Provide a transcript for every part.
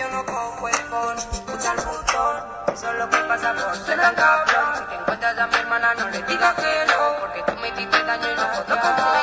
yo no cojo el phone. Escucha el botón, eso es lo que pasa por ser tan cabrón. Si te encuentras a mi hermana, no le digas que no, porque tú me hiciste daño y no puedo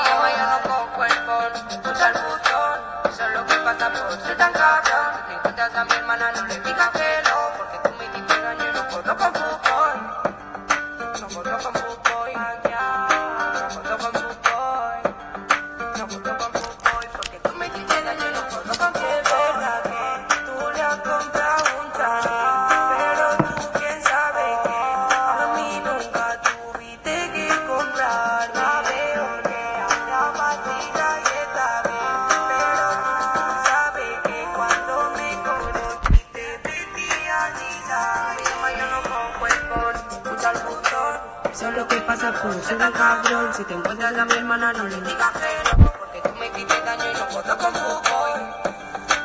botón. Eso es lo que pasa por ser un cabrón. Si te encuentras a mi hermana, no le digas que no, porque tú me hiciste daño y no puedo con fútbol.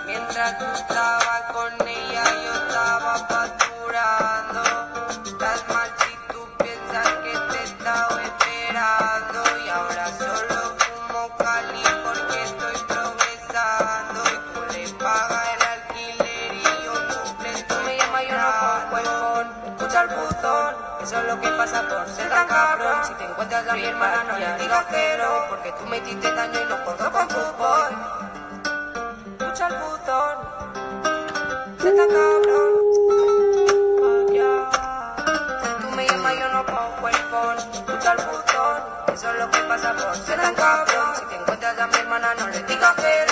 Mientras tú estabas con ella, yo estaba facturando. Estás mal si tú piensas que te estaba esperando. Y ahora solo fumo cali porque estoy progresando. Y tú le pagas el alquiler y yo cumple. Tú me llamas, yo no cojo el phone. Escucha el buzón, eso es lo que pasa por ser tan cabrón. Si te encuentras a mi hermana, no le digas que no, porque tú me hiciste daño y no puedo con fútbol. Escucha el buzón, ser tan cabrón. Tú me llamas, yo no cojo el phone. Escucha el buzón, eso es lo que pasa por ser tan cabrón. Si te encuentras a mi hermana, no le digas que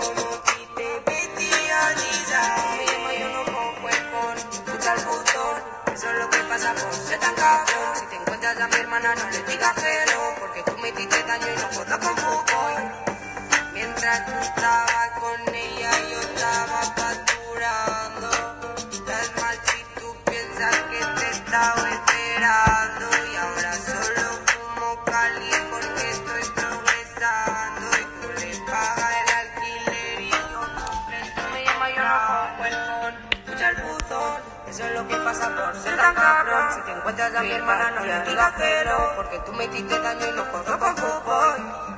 ser tan cabrón. Si te encuentras a mi hermana, no le digas que no, porque tú me hiciste daño y no puedo con fútbol. Mientras tú estabas eso es lo que pasa por ser tan cabrón. Si te encuentras a mi hermana, no le digas no, porque tú me hiciste daño y no puedo con fútbol.